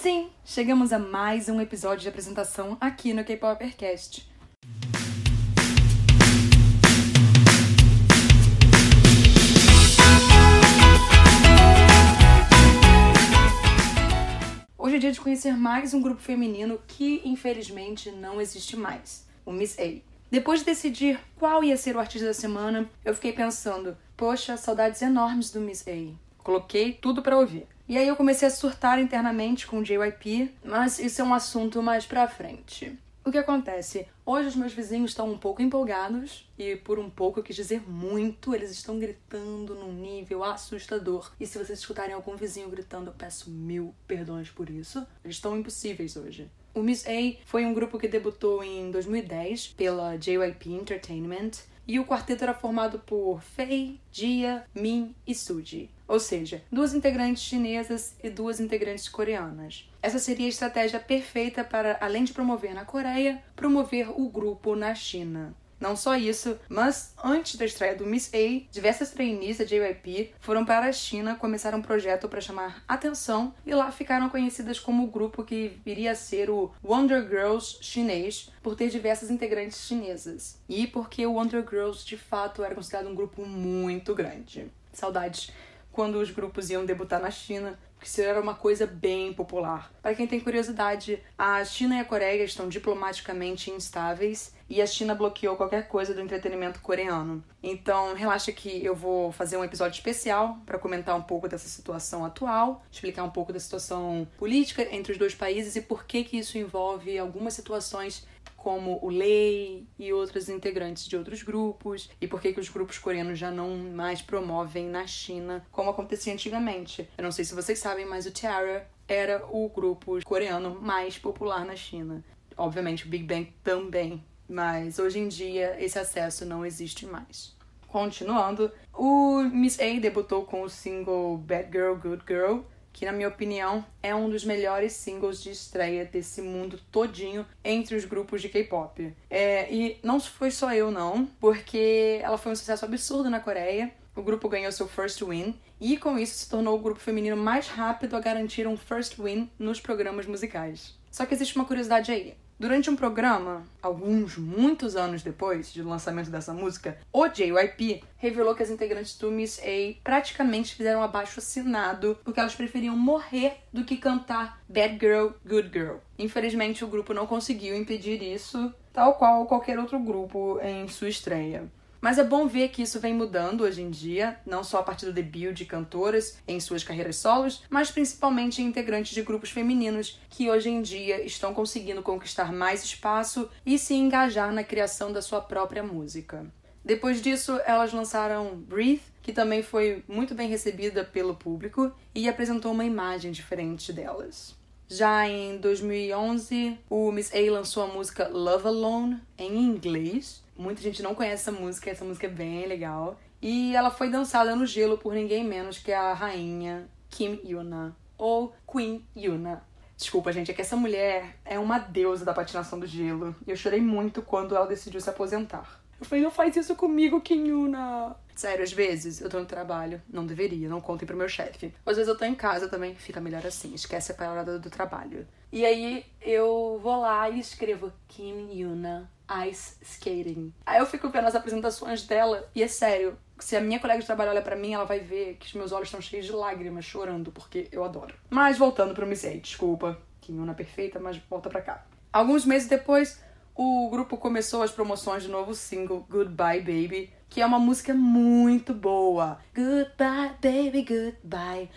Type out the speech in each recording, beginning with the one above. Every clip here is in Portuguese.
Sim, chegamos a mais um episódio de apresentação aqui no K-Popercast. Hoje é dia de conhecer mais um grupo feminino que, infelizmente, não existe mais, o Miss A. Depois de decidir qual ia ser o artista da semana, eu fiquei pensando, poxa, saudades enormes do Miss A. Coloquei tudo para ouvir. E aí eu comecei a surtar internamente com o JYP, mas isso é um assunto mais pra frente. O que acontece? Hoje os meus vizinhos estão um pouco empolgados e por um pouco eu quis dizer muito, eles estão gritando num nível assustador. E se vocês escutarem algum vizinho gritando, eu peço mil perdões por isso. Eles estão impossíveis hoje. O Miss A foi um grupo que debutou em 2010 pela JYP Entertainment e o quarteto era formado por Fei, Jia, Min e Suji ou seja, duas integrantes chinesas e duas integrantes coreanas. Essa seria a estratégia perfeita para, além de promover na Coreia, promover o grupo na China. Não só isso, mas antes da estreia do Miss A, diversas trainees da JYP foram para a China começar um projeto para chamar atenção e lá ficaram conhecidas como o grupo que viria a ser o Wonder Girls chinês por ter diversas integrantes chinesas e porque o Wonder Girls de fato era considerado um grupo muito grande. Saudades quando os grupos iam debutar na China, porque isso era uma coisa bem popular. Para quem tem curiosidade, a China e a Coreia estão diplomaticamente instáveis e a China bloqueou qualquer coisa do entretenimento coreano. Então, relaxa que eu vou fazer um episódio especial para comentar um pouco dessa situação atual, explicar um pouco da situação política entre os dois países e por que que isso envolve algumas situações como o Lei e outros integrantes de outros grupos, e por que, que os grupos coreanos já não mais promovem na China como acontecia antigamente. Eu não sei se vocês sabem, mas o Tiara era o grupo coreano mais popular na China. Obviamente o Big Bang também, mas hoje em dia esse acesso não existe mais. Continuando, o Miss A debutou com o single Bad Girl, Good Girl, que na minha opinião é um dos melhores singles de estreia desse mundo todinho entre os grupos de K-pop. É, e não foi só eu não, porque ela foi um sucesso absurdo na Coreia. O grupo ganhou seu first win e com isso se tornou o grupo feminino mais rápido a garantir um first win nos programas musicais. Só que existe uma curiosidade aí. Durante um programa, alguns, muitos anos depois do lançamento dessa música, o JYP revelou que as integrantes do Miss A praticamente fizeram abaixo assinado porque elas preferiam morrer do que cantar Bad Girl, Good Girl. Infelizmente, o grupo não conseguiu impedir isso, tal qual qualquer outro grupo em sua estreia. Mas é bom ver que isso vem mudando hoje em dia, não só a partir do debut de cantoras em suas carreiras solos, mas principalmente integrantes de grupos femininos que hoje em dia estão conseguindo conquistar mais espaço e se engajar na criação da sua própria música. Depois disso, elas lançaram Breathe, que também foi muito bem recebida pelo público e apresentou uma imagem diferente delas. Já em 2011, o Miss A lançou a música Love Alone em inglês. Muita gente não conhece essa música, essa música é bem legal. E ela foi dançada no gelo por ninguém menos que a rainha Kim Yuna, ou Queen Yuna. Desculpa, gente, é que essa mulher é uma deusa da patinação do gelo. E eu chorei muito quando ela decidiu se aposentar. Eu falei, não faz isso comigo, Kim Yuna. Sério, às vezes eu tô no trabalho, não deveria, não contem pro meu chefe. Às vezes eu tô em casa também, fica melhor assim, esquece a parada do trabalho. E aí eu vou lá e escrevo Kim Yuna Ice Skating. Aí eu fico vendo as apresentações dela e é sério, se a minha colega de trabalho olha para mim, ela vai ver que os meus olhos estão cheios de lágrimas, chorando, porque eu adoro. Mas voltando pro Miss A, desculpa, Kim Yuna perfeita, mas volta pra cá. Alguns meses depois, o grupo começou as promoções do novo single Goodbye Baby, que é uma música muito boa. Goodbye, baby, goodbye.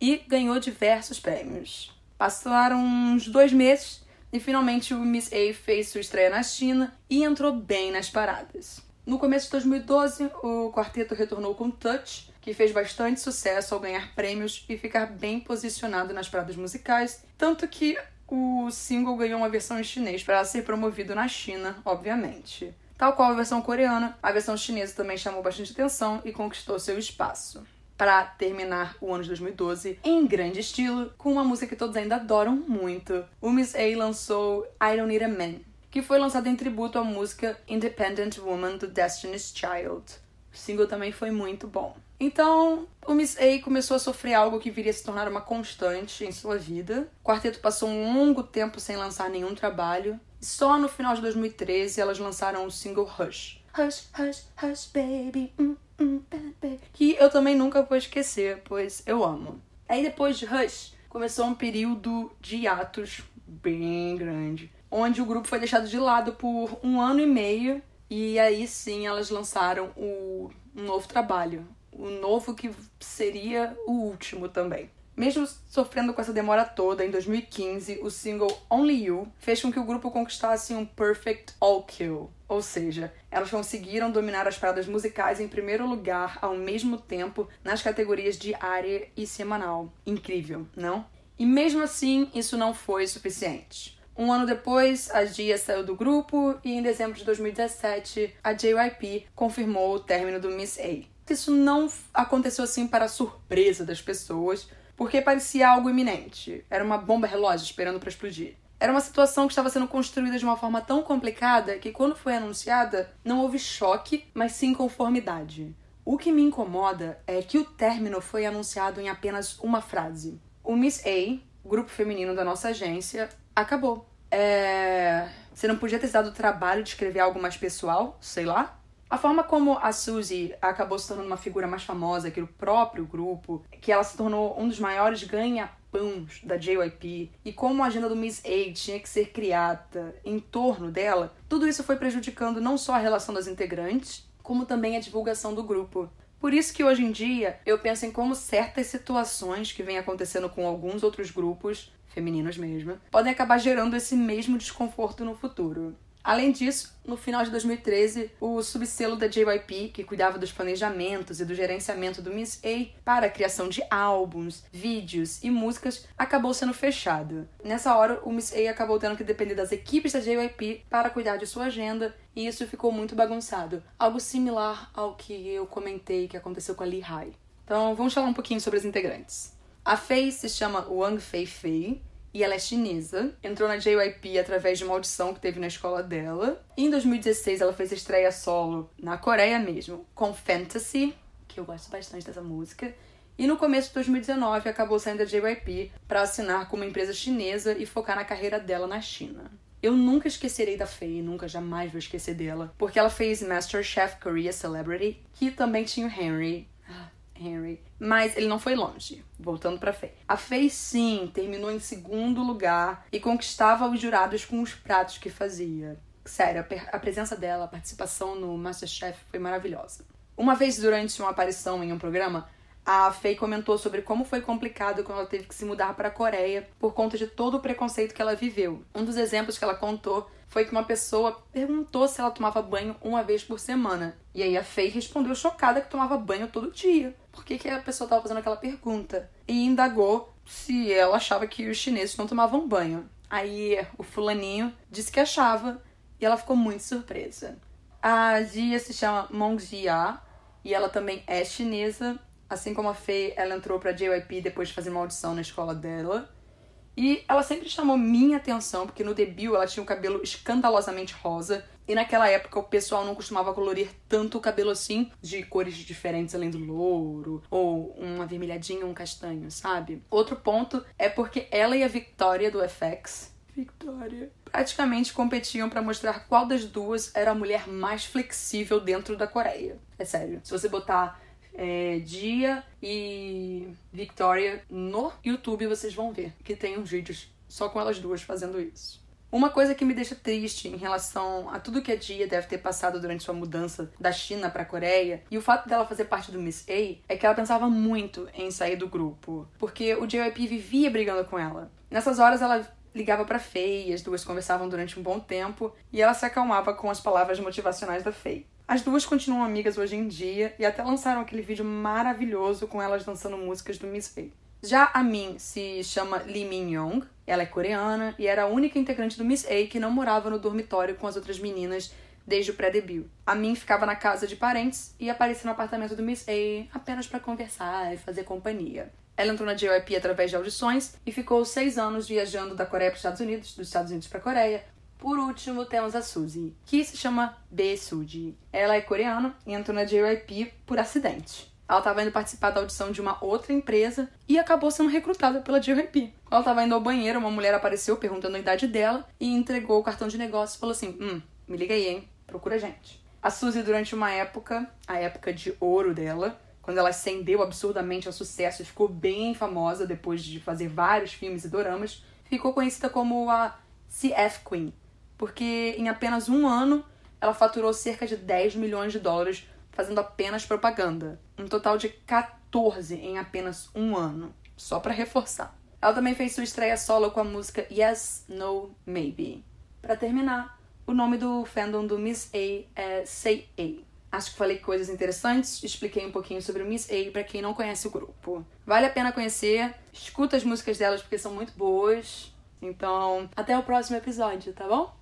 E ganhou diversos prêmios. Passaram uns dois meses e finalmente o Miss A fez sua estreia na China e entrou bem nas paradas. No começo de 2012, o quarteto retornou com Touch, que fez bastante sucesso ao ganhar prêmios e ficar bem posicionado nas paradas musicais, tanto que o single ganhou uma versão em chinês para ser promovido na China, obviamente. Tal qual a versão coreana, a versão chinesa também chamou bastante atenção e conquistou seu espaço. Para terminar o ano de 2012 em grande estilo, com uma música que todos ainda adoram muito, o Miss A lançou I Don't Need a Man, que foi lançado em tributo à música Independent Woman do Destiny's Child. Single também foi muito bom. Então, o Miss A começou a sofrer algo que viria a se tornar uma constante em sua vida. O quarteto passou um longo tempo sem lançar nenhum trabalho. E só no final de 2013 elas lançaram o single Hush. Hush, hush, hush, baby. Mm, mm, baby. Que eu também nunca vou esquecer, pois eu amo. Aí depois de Hush, começou um período de hiatos bem grande, onde o grupo foi deixado de lado por um ano e meio e aí sim elas lançaram o, um novo trabalho. O novo que seria o último também. Mesmo sofrendo com essa demora toda, em 2015, o single Only You fez com que o grupo conquistasse um Perfect All Kill. Ou seja, elas conseguiram dominar as paradas musicais em primeiro lugar ao mesmo tempo nas categorias diária e semanal. Incrível, não? E mesmo assim, isso não foi suficiente. Um ano depois, a Gia saiu do grupo e em dezembro de 2017, a JYP confirmou o término do Miss A. Isso não aconteceu assim para surpresa das pessoas, porque parecia algo iminente. Era uma bomba relógio esperando para explodir. Era uma situação que estava sendo construída de uma forma tão complicada que, quando foi anunciada, não houve choque, mas sim conformidade. O que me incomoda é que o término foi anunciado em apenas uma frase. O Miss A, grupo feminino da nossa agência, acabou. É... Você não podia ter dado o trabalho de escrever algo mais pessoal, sei lá? A forma como a Suzy acabou se tornando uma figura mais famosa que o próprio grupo, que ela se tornou um dos maiores ganha-pãos da JYP, e como a agenda do Miss A tinha que ser criada em torno dela, tudo isso foi prejudicando não só a relação das integrantes, como também a divulgação do grupo. Por isso que hoje em dia eu penso em como certas situações que vêm acontecendo com alguns outros grupos femininos mesmo, podem acabar gerando esse mesmo desconforto no futuro. Além disso, no final de 2013, o subselo da JYP, que cuidava dos planejamentos e do gerenciamento do Miss A para a criação de álbuns, vídeos e músicas, acabou sendo fechado. Nessa hora, o Miss A acabou tendo que depender das equipes da JYP para cuidar de sua agenda, e isso ficou muito bagunçado. Algo similar ao que eu comentei que aconteceu com a Lee Hai. Então, vamos falar um pouquinho sobre as integrantes. A Faye se chama Wang Fei Fei e ela é chinesa. Entrou na JYP através de uma audição que teve na escola dela. E em 2016 ela fez estreia solo na Coreia mesmo, com Fantasy, que eu gosto bastante dessa música. E no começo de 2019 acabou saindo da JYP para assinar com uma empresa chinesa e focar na carreira dela na China. Eu nunca esquecerei da Faye, nunca jamais vou esquecer dela, porque ela fez Master Chef Korea Celebrity, que também tinha o Henry, Henry. Mas ele não foi longe. Voltando pra Faye. A Faye, sim, terminou em segundo lugar e conquistava os jurados com os pratos que fazia. Sério, a presença dela, a participação no Masterchef foi maravilhosa. Uma vez durante uma aparição em um programa, a Faye comentou sobre como foi complicado quando ela teve que se mudar para a Coreia por conta de todo o preconceito que ela viveu. Um dos exemplos que ela contou foi que uma pessoa perguntou se ela tomava banho uma vez por semana. E aí a Faye respondeu chocada que tomava banho todo dia. Por que, que a pessoa estava fazendo aquela pergunta? E indagou se ela achava que os chineses não tomavam banho. Aí o fulaninho disse que achava e ela ficou muito surpresa. A Jia se chama Mong Jia e ela também é chinesa. Assim como a Faye, ela entrou pra JYP depois de fazer uma audição na escola dela. E ela sempre chamou minha atenção, porque no debut ela tinha um cabelo escandalosamente rosa. E naquela época o pessoal não costumava colorir tanto o cabelo assim, de cores diferentes além do louro, ou um avermelhadinho, um castanho, sabe? Outro ponto é porque ela e a Victoria do FX, Victoria, praticamente competiam para mostrar qual das duas era a mulher mais flexível dentro da Coreia. É sério. Se você botar é, Dia e Victoria no YouTube, vocês vão ver que tem uns vídeos só com elas duas fazendo isso. Uma coisa que me deixa triste em relação a tudo que a Dia deve ter passado durante sua mudança da China para a Coreia e o fato dela fazer parte do Miss A é que ela pensava muito em sair do grupo, porque o JYP vivia brigando com ela. Nessas horas ela ligava para Faye, as duas conversavam durante um bom tempo e ela se acalmava com as palavras motivacionais da Faye. As duas continuam amigas hoje em dia e até lançaram aquele vídeo maravilhoso com elas dançando músicas do Miss Faye. Já a Min se chama Lee Min Young, ela é coreana e era a única integrante do Miss A que não morava no dormitório com as outras meninas desde o pré-debut. A Min ficava na casa de parentes e aparecia no apartamento do Miss A apenas para conversar e fazer companhia. Ela entrou na JYP através de audições e ficou seis anos viajando da Coreia para os Estados Unidos, dos Estados Unidos para a Coreia, Por último, temos a Suzy, que se chama B. Suji. Ela é coreana e entrou na JYP por acidente. Ela estava indo participar da audição de uma outra empresa e acabou sendo recrutada pela. Quando ela estava indo ao banheiro, uma mulher apareceu perguntando a idade dela e entregou o cartão de negócio e falou assim: Hum, me liga aí, hein? Procura a gente. A Suzy, durante uma época, a época de ouro dela, quando ela ascendeu absurdamente ao sucesso e ficou bem famosa depois de fazer vários filmes e doramas, ficou conhecida como a CF Queen, porque em apenas um ano ela faturou cerca de 10 milhões de dólares fazendo apenas propaganda. Um total de 14 em apenas um ano. Só para reforçar. Ela também fez sua estreia solo com a música Yes, No, Maybe. Para terminar, o nome do fandom do Miss A é Say A. Acho que falei coisas interessantes, expliquei um pouquinho sobre o Miss A para quem não conhece o grupo. Vale a pena conhecer, escuta as músicas delas porque são muito boas. Então, até o próximo episódio, tá bom?